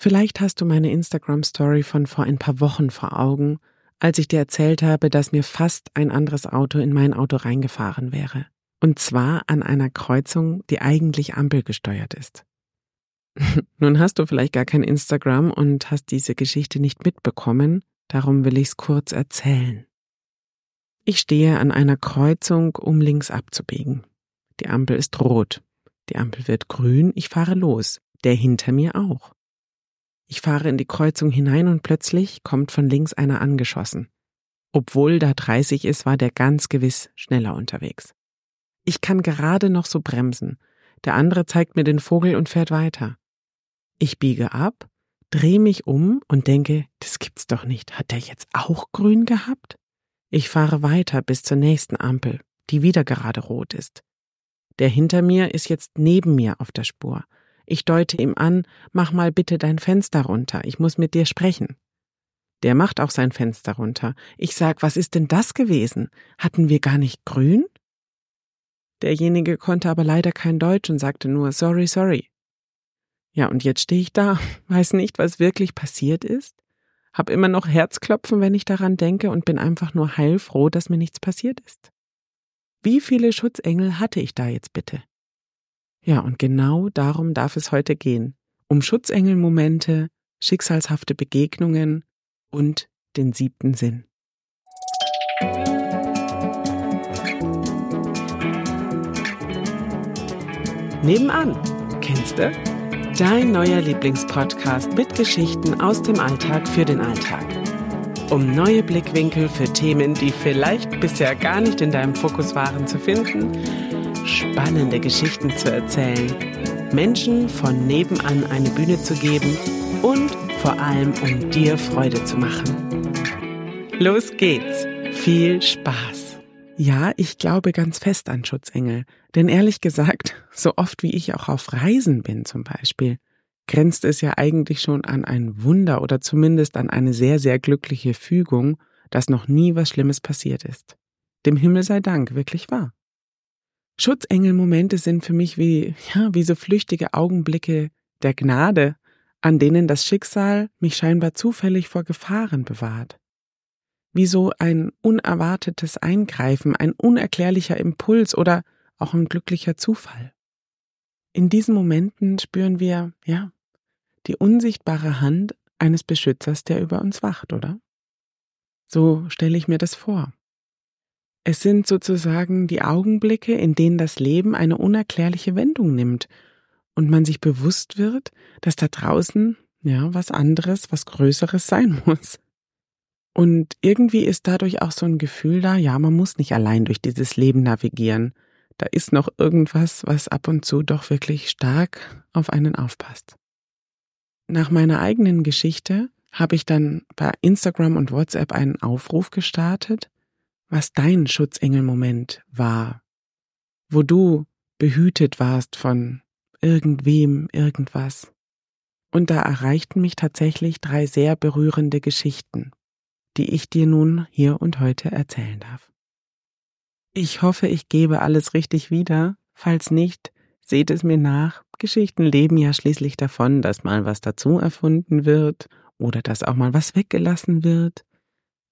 Vielleicht hast du meine Instagram-Story von vor ein paar Wochen vor Augen, als ich dir erzählt habe, dass mir fast ein anderes Auto in mein Auto reingefahren wäre. Und zwar an einer Kreuzung, die eigentlich ampelgesteuert ist. Nun hast du vielleicht gar kein Instagram und hast diese Geschichte nicht mitbekommen, darum will ich's kurz erzählen. Ich stehe an einer Kreuzung, um links abzubiegen. Die Ampel ist rot. Die Ampel wird grün, ich fahre los, der hinter mir auch. Ich fahre in die Kreuzung hinein und plötzlich kommt von links einer angeschossen. Obwohl da 30 ist, war der ganz gewiss schneller unterwegs. Ich kann gerade noch so bremsen. Der andere zeigt mir den Vogel und fährt weiter. Ich biege ab, drehe mich um und denke, das gibt's doch nicht. Hat der jetzt auch grün gehabt? Ich fahre weiter bis zur nächsten Ampel, die wieder gerade rot ist. Der hinter mir ist jetzt neben mir auf der Spur. Ich deute ihm an, mach mal bitte dein Fenster runter, ich muss mit dir sprechen. Der macht auch sein Fenster runter. Ich sag, was ist denn das gewesen? Hatten wir gar nicht grün? Derjenige konnte aber leider kein Deutsch und sagte nur sorry, sorry. Ja, und jetzt stehe ich da, weiß nicht, was wirklich passiert ist, hab immer noch Herzklopfen, wenn ich daran denke und bin einfach nur heilfroh, dass mir nichts passiert ist. Wie viele Schutzengel hatte ich da jetzt bitte? Ja, und genau darum darf es heute gehen. Um Schutzengelmomente, schicksalshafte Begegnungen und den siebten Sinn. Nebenan, kennst du? Dein neuer Lieblingspodcast mit Geschichten aus dem Alltag für den Alltag. Um neue Blickwinkel für Themen, die vielleicht bisher gar nicht in deinem Fokus waren, zu finden spannende Geschichten zu erzählen, Menschen von nebenan eine Bühne zu geben und vor allem um dir Freude zu machen. Los geht's. Viel Spaß. Ja, ich glaube ganz fest an Schutzengel. Denn ehrlich gesagt, so oft wie ich auch auf Reisen bin zum Beispiel, grenzt es ja eigentlich schon an ein Wunder oder zumindest an eine sehr, sehr glückliche Fügung, dass noch nie was Schlimmes passiert ist. Dem Himmel sei Dank, wirklich wahr. Schutzengelmomente sind für mich wie, ja, wie so flüchtige Augenblicke der Gnade, an denen das Schicksal mich scheinbar zufällig vor Gefahren bewahrt. Wie so ein unerwartetes Eingreifen, ein unerklärlicher Impuls oder auch ein glücklicher Zufall. In diesen Momenten spüren wir, ja, die unsichtbare Hand eines Beschützers, der über uns wacht, oder? So stelle ich mir das vor. Es sind sozusagen die Augenblicke, in denen das Leben eine unerklärliche Wendung nimmt und man sich bewusst wird, dass da draußen ja was anderes, was Größeres sein muss. Und irgendwie ist dadurch auch so ein Gefühl da, ja, man muss nicht allein durch dieses Leben navigieren. Da ist noch irgendwas, was ab und zu doch wirklich stark auf einen aufpasst. Nach meiner eigenen Geschichte habe ich dann bei Instagram und WhatsApp einen Aufruf gestartet, was dein Schutzengelmoment war, wo du behütet warst von irgendwem, irgendwas. Und da erreichten mich tatsächlich drei sehr berührende Geschichten, die ich dir nun hier und heute erzählen darf. Ich hoffe, ich gebe alles richtig wieder. Falls nicht, seht es mir nach. Geschichten leben ja schließlich davon, dass mal was dazu erfunden wird oder dass auch mal was weggelassen wird.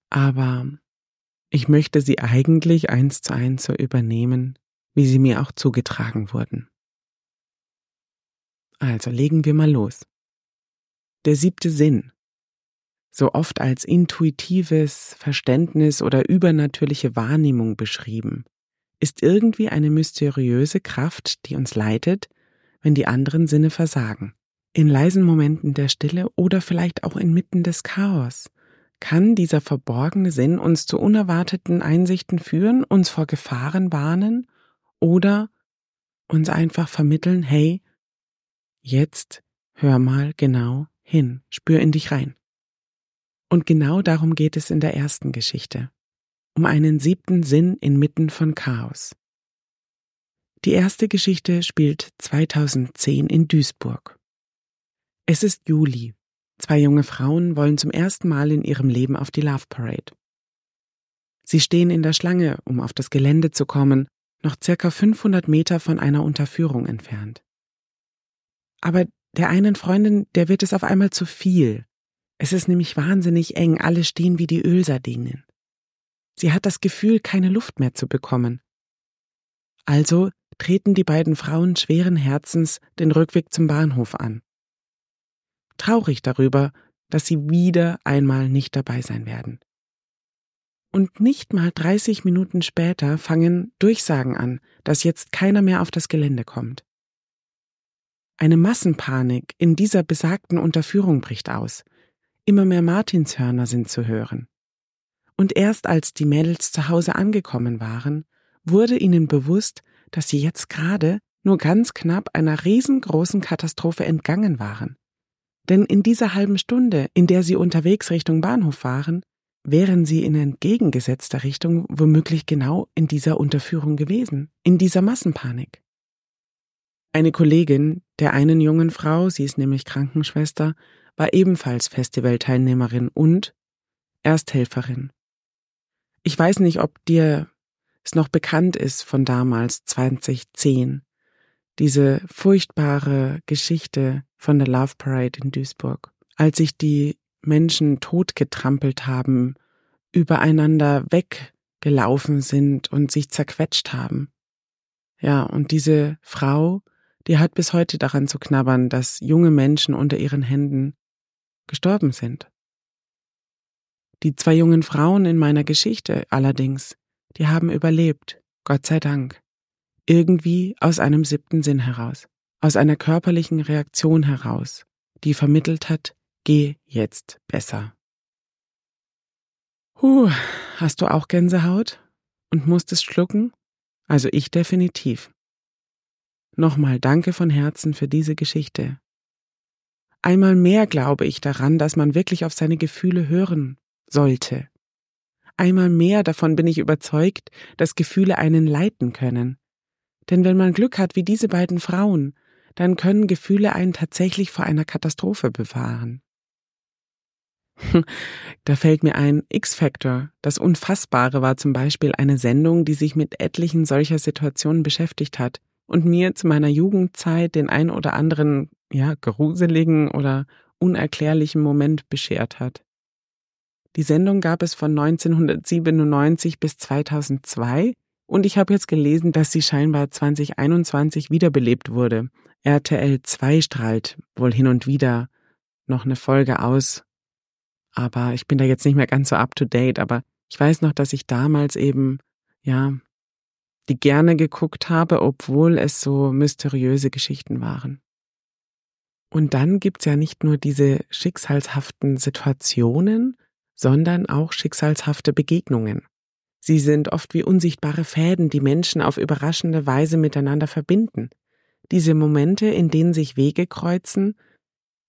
Aber ich möchte sie eigentlich eins zu eins so übernehmen, wie sie mir auch zugetragen wurden. Also legen wir mal los. Der siebte Sinn, so oft als intuitives Verständnis oder übernatürliche Wahrnehmung beschrieben, ist irgendwie eine mysteriöse Kraft, die uns leitet, wenn die anderen Sinne versagen. In leisen Momenten der Stille oder vielleicht auch inmitten des Chaos, kann dieser verborgene Sinn uns zu unerwarteten Einsichten führen, uns vor Gefahren warnen oder uns einfach vermitteln, hey, jetzt hör mal genau hin, spür in dich rein. Und genau darum geht es in der ersten Geschichte, um einen siebten Sinn inmitten von Chaos. Die erste Geschichte spielt 2010 in Duisburg. Es ist Juli Zwei junge Frauen wollen zum ersten Mal in ihrem Leben auf die Love Parade. Sie stehen in der Schlange, um auf das Gelände zu kommen, noch circa 500 Meter von einer Unterführung entfernt. Aber Der einen Freundin, der wird es auf einmal zu viel. Es ist nämlich wahnsinnig eng, alle stehen wie die Ölsardinen. Sie hat das Gefühl, keine Luft mehr zu bekommen. Also treten die beiden Frauen schweren Herzens den Rückweg zum Bahnhof an. Traurig darüber, dass sie wieder einmal nicht dabei sein werden. Und nicht mal 30 Minuten später fangen Durchsagen an, dass jetzt keiner mehr auf das Gelände kommt. Eine Massenpanik in dieser besagten Unterführung bricht aus. Immer mehr Martinshörner sind zu hören. Und erst als die Mädels zu Hause angekommen waren, wurde ihnen bewusst, dass sie jetzt gerade nur ganz knapp einer riesengroßen Katastrophe entgangen waren. Denn in dieser halben Stunde, in der sie unterwegs Richtung Bahnhof waren, wären sie in entgegengesetzter Richtung womöglich genau in dieser Unterführung gewesen, in dieser Massenpanik. Eine Kollegin der einen jungen Frau, sie ist nämlich Krankenschwester, war ebenfalls Festivalteilnehmerin und Ersthelferin. Ich weiß nicht, ob dir es noch bekannt ist von damals 2010. Diese furchtbare Geschichte von der Love Parade in Duisburg, als sich die Menschen totgetrampelt haben, übereinander weggelaufen sind und sich zerquetscht haben. Ja, und diese Frau, die hat bis heute daran zu knabbern, dass junge Menschen unter ihren Händen gestorben sind. Die zwei jungen Frauen in meiner Geschichte allerdings, die haben überlebt, Gott sei Dank. Irgendwie aus einem siebten Sinn heraus, aus einer körperlichen Reaktion heraus, die vermittelt hat, geh jetzt besser. Huh, hast du auch Gänsehaut und musstest schlucken? Also ich definitiv. Nochmal danke von Herzen für diese Geschichte. Einmal mehr glaube ich daran, dass man wirklich auf seine Gefühle hören sollte. Einmal mehr davon bin ich überzeugt, dass Gefühle einen leiten können. Denn wenn man Glück hat wie diese beiden Frauen, dann können Gefühle einen tatsächlich vor einer Katastrophe bewahren. Da fällt mir ein X-Factor. Das Unfassbare war zum Beispiel eine Sendung, die sich mit etlichen solcher Situationen beschäftigt hat und mir zu meiner Jugendzeit den ein oder anderen, ja, gruseligen oder unerklärlichen Moment beschert hat. Die Sendung gab es von 1997 bis 2002 und ich habe jetzt gelesen, dass sie scheinbar 2021 wiederbelebt wurde. RTL 2 strahlt wohl hin und wieder noch eine Folge aus. Aber ich bin da jetzt nicht mehr ganz so up to date, aber ich weiß noch, dass ich damals eben, ja, die gerne geguckt habe, obwohl es so mysteriöse Geschichten waren. Und dann gibt's ja nicht nur diese schicksalshaften Situationen, sondern auch schicksalshafte Begegnungen. Sie sind oft wie unsichtbare Fäden, die Menschen auf überraschende Weise miteinander verbinden. Diese Momente, in denen sich Wege kreuzen,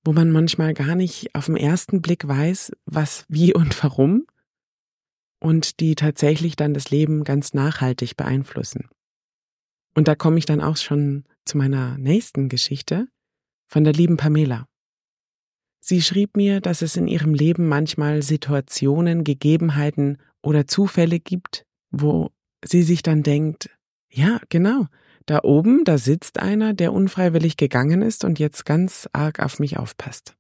wo man manchmal gar nicht auf den ersten Blick weiß, was, wie und warum, und die tatsächlich dann das Leben ganz nachhaltig beeinflussen. Und da komme ich dann auch schon zu meiner nächsten Geschichte von der lieben Pamela. Sie schrieb mir, dass es in ihrem Leben manchmal Situationen, Gegebenheiten oder Zufälle gibt, wo sie sich dann denkt, ja, genau, da oben, da sitzt einer, der unfreiwillig gegangen ist und jetzt ganz arg auf mich aufpasst.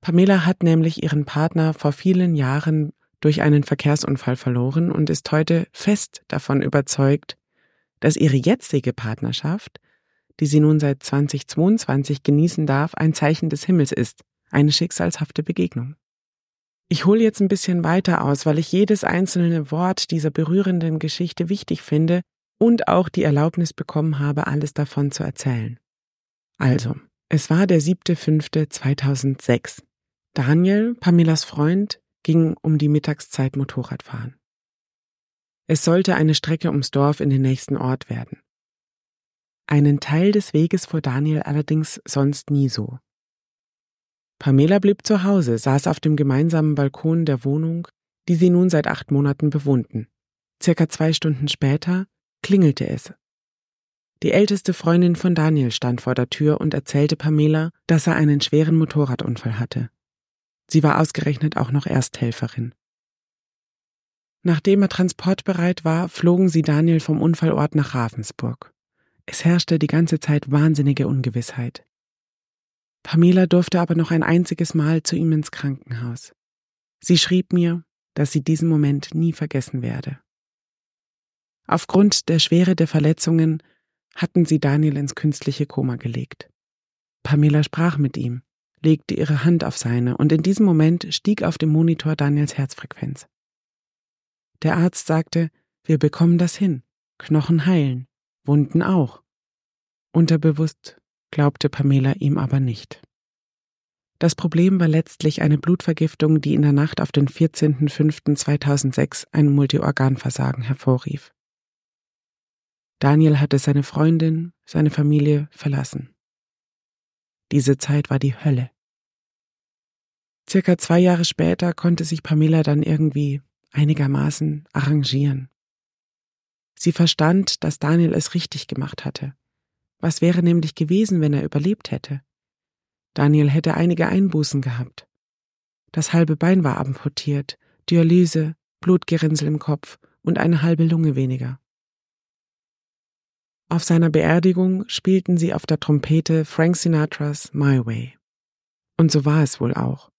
Pamela hat nämlich ihren Partner vor vielen Jahren durch einen Verkehrsunfall verloren und ist heute fest davon überzeugt, dass ihre jetzige Partnerschaft die sie nun seit 2022 genießen darf, ein Zeichen des Himmels ist, eine schicksalshafte Begegnung. Ich hole jetzt ein bisschen weiter aus, weil ich jedes einzelne Wort dieser berührenden Geschichte wichtig finde und auch die Erlaubnis bekommen habe, alles davon zu erzählen. Also, es war der 7.5.2006. Daniel, Pamelas Freund, ging um die Mittagszeit Motorrad fahren. Es sollte eine Strecke ums Dorf in den nächsten Ort werden. Einen Teil des Weges fuhr Daniel allerdings sonst nie so. Pamela blieb zu Hause, saß auf dem gemeinsamen Balkon der Wohnung, die sie nun seit acht Monaten bewohnten. Circa zwei Stunden später klingelte es. Die älteste Freundin von Daniel stand vor der Tür und erzählte Pamela, dass er einen schweren Motorradunfall hatte. Sie war ausgerechnet auch noch Ersthelferin. Nachdem er transportbereit war, flogen sie Daniel vom Unfallort nach Ravensburg. Es herrschte die ganze Zeit wahnsinnige Ungewissheit. Pamela durfte aber noch ein einziges Mal zu ihm ins Krankenhaus. Sie schrieb mir, dass sie diesen Moment nie vergessen werde. Aufgrund der Schwere der Verletzungen hatten sie Daniel ins künstliche Koma gelegt. Pamela sprach mit ihm, legte ihre Hand auf seine und in diesem Moment stieg auf dem Monitor Daniels Herzfrequenz. Der Arzt sagte, wir bekommen das hin. Knochen heilen, Wunden auch. Unterbewusst glaubte Pamela ihm aber nicht. Das Problem war letztlich eine Blutvergiftung, die in der Nacht auf den 14.05.2006 ein Multiorganversagen hervorrief. Daniel hatte seine Freundin, seine Familie verlassen. Diese Zeit war die Hölle. Circa zwei Jahre später konnte sich Pamela dann irgendwie einigermaßen arrangieren. Sie verstand, dass Daniel es richtig gemacht hatte. Was wäre nämlich gewesen, wenn er überlebt hätte? Daniel hätte einige Einbußen gehabt. Das halbe Bein war amputiert, Dialyse, Blutgerinnsel im Kopf und eine halbe Lunge weniger. Auf seiner Beerdigung spielten sie auf der Trompete Frank Sinatras My Way. Und so war es wohl auch.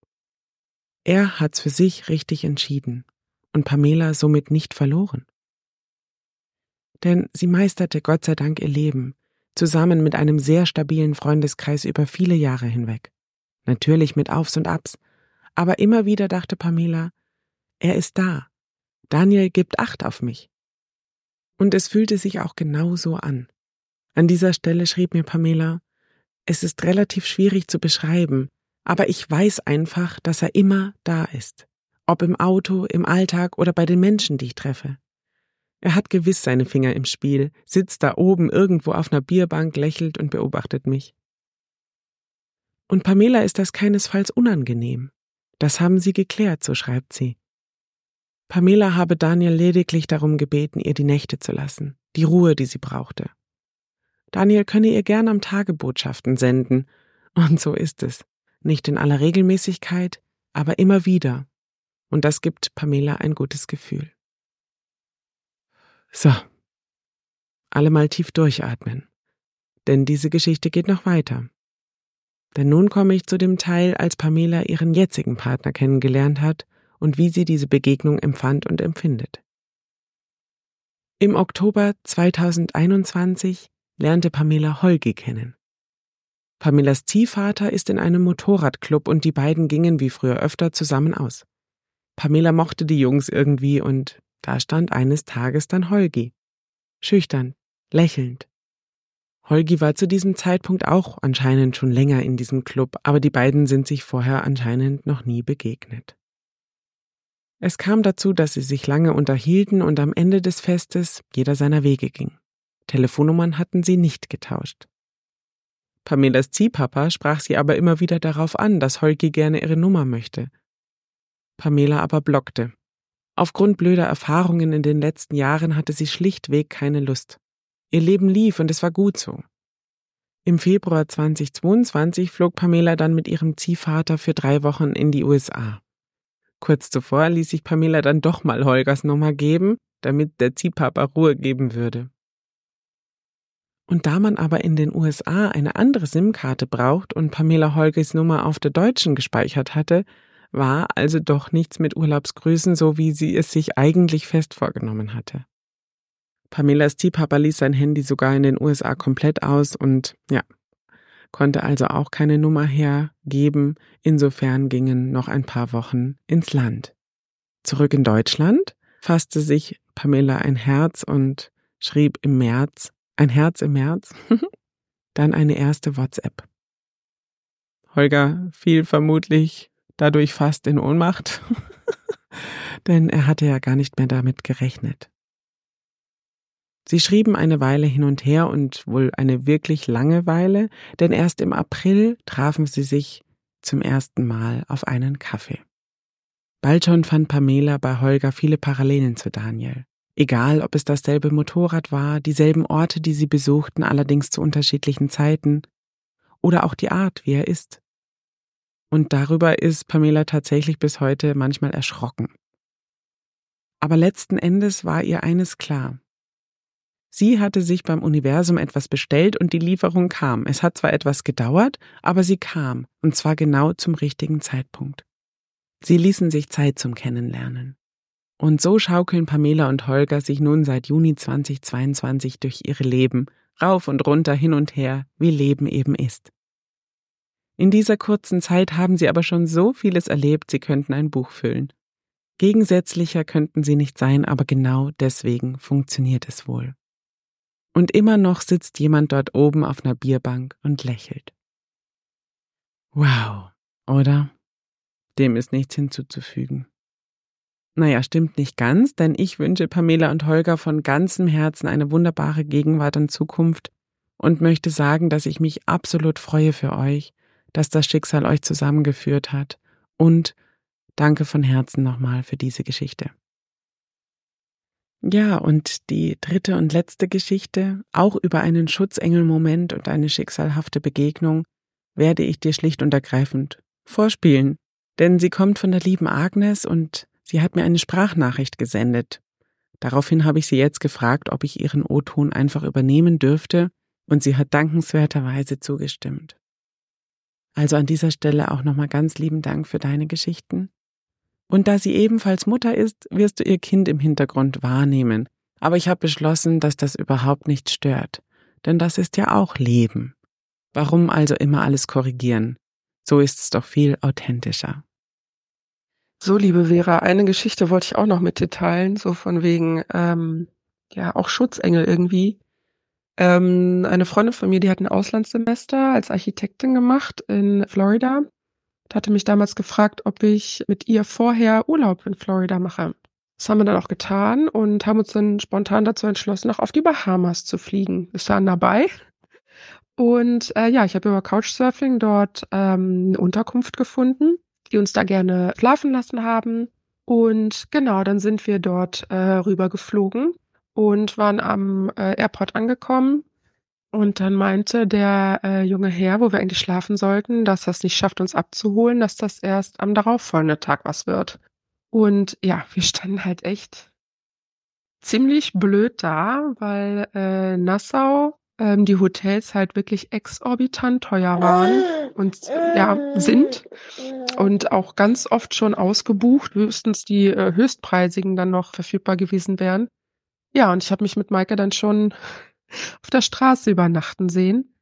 Er hat's für sich richtig entschieden und Pamela somit nicht verloren. Denn sie meisterte Gott sei Dank ihr Leben, zusammen mit einem sehr stabilen Freundeskreis über viele Jahre hinweg. Natürlich mit Aufs und Abs, aber immer wieder dachte Pamela, er ist da. Daniel gibt Acht auf mich. Und es fühlte sich auch genau so an. An dieser Stelle schrieb mir Pamela, es ist relativ schwierig zu beschreiben, aber ich weiß einfach, dass er immer da ist. Ob im Auto, im Alltag oder bei den Menschen, die ich treffe. Er hat gewiss seine Finger im Spiel, sitzt da oben irgendwo auf einer Bierbank, lächelt und beobachtet mich. Und Pamela ist das keinesfalls unangenehm. Das haben sie geklärt, so schreibt sie. Pamela habe Daniel lediglich darum gebeten, ihr die Nächte zu lassen, die Ruhe, die sie brauchte. Daniel könne ihr gern am Tage Botschaften senden, und so ist es. Nicht in aller Regelmäßigkeit, aber immer wieder. Und das gibt Pamela ein gutes Gefühl. So. Alle mal tief durchatmen. Denn diese Geschichte geht noch weiter. Denn nun komme ich zu dem Teil, als Pamela ihren jetzigen Partner kennengelernt hat und wie sie diese Begegnung empfand und empfindet. Im Oktober 2021 lernte Pamela Holgi kennen. Pamelas Ziehvater ist in einem Motorradclub und die beiden gingen wie früher öfter zusammen aus. Pamela mochte die Jungs irgendwie und da stand eines Tages dann Holgi. Schüchtern, lächelnd. Holgi war zu diesem Zeitpunkt auch anscheinend schon länger in diesem Club, aber die beiden sind sich vorher anscheinend noch nie begegnet. Es kam dazu, dass sie sich lange unterhielten und am Ende des Festes jeder seiner Wege ging. Telefonnummern hatten sie nicht getauscht. Pamelas Ziehpapa sprach sie aber immer wieder darauf an, dass Holgi gerne ihre Nummer möchte. Pamela aber blockte. Aufgrund blöder Erfahrungen in den letzten Jahren hatte sie schlichtweg keine Lust. Ihr Leben lief und es war gut so. Im Februar 2022 flog Pamela dann mit ihrem Ziehvater für drei Wochen in die USA. Kurz zuvor ließ sich Pamela dann doch mal Holgers Nummer geben, damit der Ziehpapa Ruhe geben würde. Und da man aber in den USA eine andere SIM-Karte braucht und Pamela Holgers Nummer auf der deutschen gespeichert hatte, war also doch nichts mit Urlaubsgrüßen, so wie sie es sich eigentlich fest vorgenommen hatte. Pamelas Ziehpapa ließ sein Handy sogar in den USA komplett aus und ja, konnte also auch keine Nummer hergeben. Insofern gingen noch ein paar Wochen ins Land. Zurück in Deutschland fasste sich Pamela ein Herz und schrieb im März, ein Herz im März, dann eine erste WhatsApp. Holger fiel vermutlich dadurch fast in Ohnmacht, denn er hatte ja gar nicht mehr damit gerechnet. Sie schrieben eine Weile hin und her und wohl eine wirklich lange Weile, denn erst im April trafen sie sich zum ersten Mal auf einen Kaffee. Bald schon fand Pamela bei Holger viele Parallelen zu Daniel. Egal, ob es dasselbe Motorrad war, dieselben Orte, die sie besuchten, allerdings zu unterschiedlichen Zeiten, oder auch die Art, wie er ist. Und darüber ist Pamela tatsächlich bis heute manchmal erschrocken. Aber letzten Endes war ihr eines klar. Sie hatte sich beim Universum etwas bestellt und die Lieferung kam. Es hat zwar etwas gedauert, aber sie kam, und zwar genau zum richtigen Zeitpunkt. Sie ließen sich Zeit zum Kennenlernen. Und so schaukeln Pamela und Holger sich nun seit Juni 2022 durch ihre Leben, rauf und runter, hin und her, wie Leben eben ist. In dieser kurzen Zeit haben sie aber schon so vieles erlebt, sie könnten ein Buch füllen. Gegensätzlicher könnten sie nicht sein, aber genau deswegen funktioniert es wohl. Und immer noch sitzt jemand dort oben auf einer Bierbank und lächelt. Wow, oder? Dem ist nichts hinzuzufügen. Naja, stimmt nicht ganz, denn ich wünsche Pamela und Holger von ganzem Herzen eine wunderbare Gegenwart und Zukunft und möchte sagen, dass ich mich absolut freue für euch, dass das Schicksal euch zusammengeführt hat und danke von Herzen nochmal für diese Geschichte. Ja, und die dritte und letzte Geschichte, auch über einen Schutzengelmoment und eine schicksalhafte Begegnung, werde ich dir schlicht und ergreifend vorspielen, denn sie kommt von der lieben Agnes und Sie hat mir eine Sprachnachricht gesendet. Daraufhin habe ich sie jetzt gefragt, ob ich ihren O-Ton einfach übernehmen dürfte, und sie hat dankenswerterweise zugestimmt. Also an dieser Stelle auch nochmal ganz lieben Dank für deine Geschichten. Und da sie ebenfalls Mutter ist, wirst du ihr Kind im Hintergrund wahrnehmen. Aber ich habe beschlossen, dass das überhaupt nicht stört. Denn das ist ja auch Leben. Warum also immer alles korrigieren? So ist es doch viel authentischer. So, liebe Vera, eine Geschichte wollte ich auch noch mit dir teilen, so von wegen, ähm, ja, auch Schutzengel irgendwie. Ähm, eine Freundin von mir, die hat ein Auslandssemester als Architektin gemacht in Florida. Da hatte mich damals gefragt, ob ich mit ihr vorher Urlaub in Florida mache. Das haben wir dann auch getan und haben uns dann spontan dazu entschlossen, auch auf die Bahamas zu fliegen. Wir waren dabei. Und äh, ja, ich habe über Couchsurfing dort ähm, eine Unterkunft gefunden die uns da gerne schlafen lassen haben. Und genau, dann sind wir dort äh, rüber geflogen und waren am äh, Airport angekommen. Und dann meinte der äh, junge Herr, wo wir eigentlich schlafen sollten, dass das nicht schafft, uns abzuholen, dass das erst am darauffolgenden Tag was wird. Und ja, wir standen halt echt ziemlich blöd da, weil äh, Nassau ähm, die Hotels halt wirklich exorbitant teuer waren und ja, sind und auch ganz oft schon ausgebucht, höchstens die äh, höchstpreisigen dann noch verfügbar gewesen wären. Ja, und ich habe mich mit Maike dann schon auf der Straße übernachten sehen.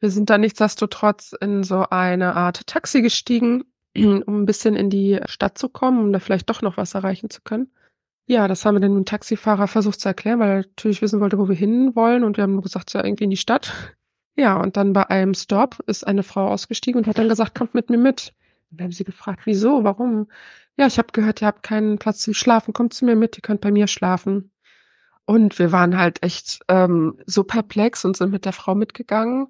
Wir sind dann nichtsdestotrotz in so eine Art Taxi gestiegen, um ein bisschen in die Stadt zu kommen, um da vielleicht doch noch was erreichen zu können. Ja, das haben wir dann dem Taxifahrer versucht zu erklären, weil er natürlich wissen wollte, wo wir hin wollen und wir haben nur gesagt, ja, irgendwie in die Stadt. Ja, und dann bei einem Stop ist eine Frau ausgestiegen und hat dann gesagt, kommt mit mir mit. Und dann haben sie gefragt, wieso, warum? Ja, ich habe gehört, ihr habt keinen Platz zu schlafen, kommt zu mir mit, ihr könnt bei mir schlafen. Und wir waren halt echt ähm, so perplex und sind mit der Frau mitgegangen.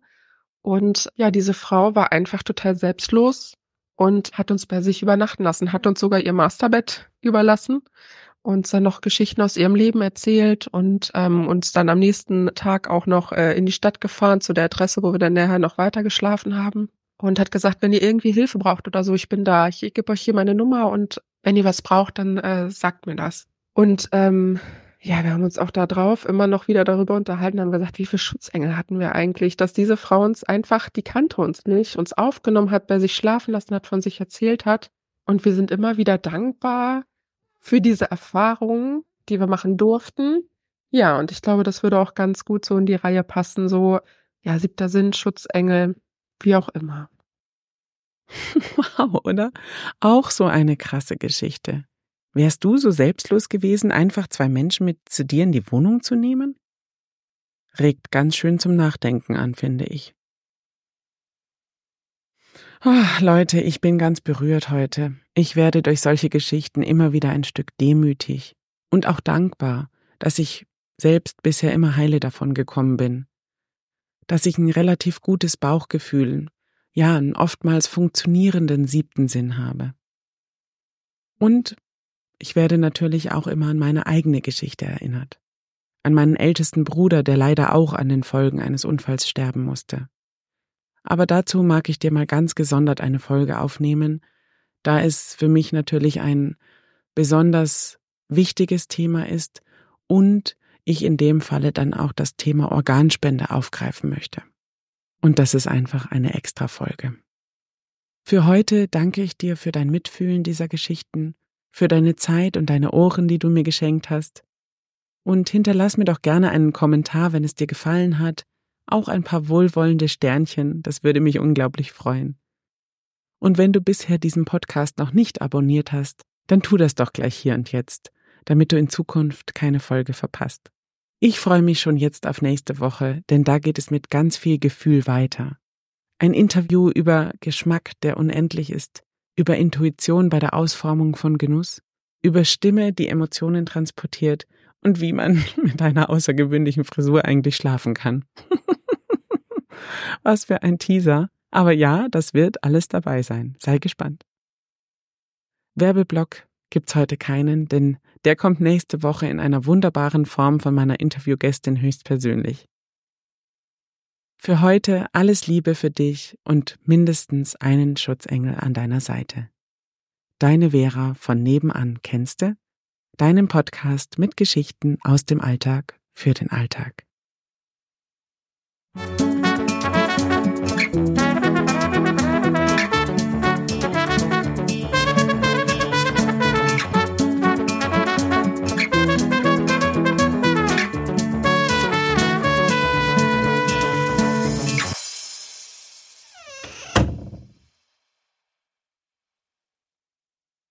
Und ja, diese Frau war einfach total selbstlos und hat uns bei sich übernachten lassen, hat uns sogar ihr Masterbett überlassen uns dann noch Geschichten aus ihrem Leben erzählt und ähm, uns dann am nächsten Tag auch noch äh, in die Stadt gefahren zu der Adresse, wo wir dann nachher noch weiter geschlafen haben und hat gesagt, wenn ihr irgendwie Hilfe braucht oder so, ich bin da, ich, ich gebe euch hier meine Nummer und wenn ihr was braucht, dann äh, sagt mir das. Und ähm, ja, wir haben uns auch da drauf immer noch wieder darüber unterhalten, haben gesagt, wie viele Schutzengel hatten wir eigentlich, dass diese Frau uns einfach, die kannte uns nicht, uns aufgenommen hat, bei sich schlafen lassen hat, von sich erzählt hat. Und wir sind immer wieder dankbar, für diese Erfahrungen, die wir machen durften. Ja, und ich glaube, das würde auch ganz gut so in die Reihe passen, so, ja, siebter Sinn, Schutzengel, wie auch immer. Wow, oder? Auch so eine krasse Geschichte. Wärst du so selbstlos gewesen, einfach zwei Menschen mit zu dir in die Wohnung zu nehmen? Regt ganz schön zum Nachdenken an, finde ich. Oh, Leute, ich bin ganz berührt heute. Ich werde durch solche Geschichten immer wieder ein Stück demütig und auch dankbar, dass ich selbst bisher immer heile davon gekommen bin. Dass ich ein relativ gutes Bauchgefühl, ja, einen oftmals funktionierenden siebten Sinn habe. Und ich werde natürlich auch immer an meine eigene Geschichte erinnert. An meinen ältesten Bruder, der leider auch an den Folgen eines Unfalls sterben musste. Aber dazu mag ich dir mal ganz gesondert eine Folge aufnehmen, da es für mich natürlich ein besonders wichtiges Thema ist und ich in dem Falle dann auch das Thema Organspende aufgreifen möchte. Und das ist einfach eine extra Folge. Für heute danke ich dir für dein Mitfühlen dieser Geschichten, für deine Zeit und deine Ohren, die du mir geschenkt hast. Und hinterlass mir doch gerne einen Kommentar, wenn es dir gefallen hat, auch ein paar wohlwollende Sternchen, das würde mich unglaublich freuen. Und wenn du bisher diesen Podcast noch nicht abonniert hast, dann tu das doch gleich hier und jetzt, damit du in Zukunft keine Folge verpasst. Ich freue mich schon jetzt auf nächste Woche, denn da geht es mit ganz viel Gefühl weiter. Ein Interview über Geschmack, der unendlich ist, über Intuition bei der Ausformung von Genuss, über Stimme, die Emotionen transportiert und wie man mit einer außergewöhnlichen Frisur eigentlich schlafen kann. Was für ein Teaser. Aber ja, das wird alles dabei sein. Sei gespannt. Werbeblock gibt's heute keinen, denn der kommt nächste Woche in einer wunderbaren Form von meiner Interviewgästin höchstpersönlich. Für heute alles Liebe für dich und mindestens einen Schutzengel an deiner Seite. Deine Vera von nebenan kennst du? Deinem Podcast mit Geschichten aus dem Alltag für den Alltag.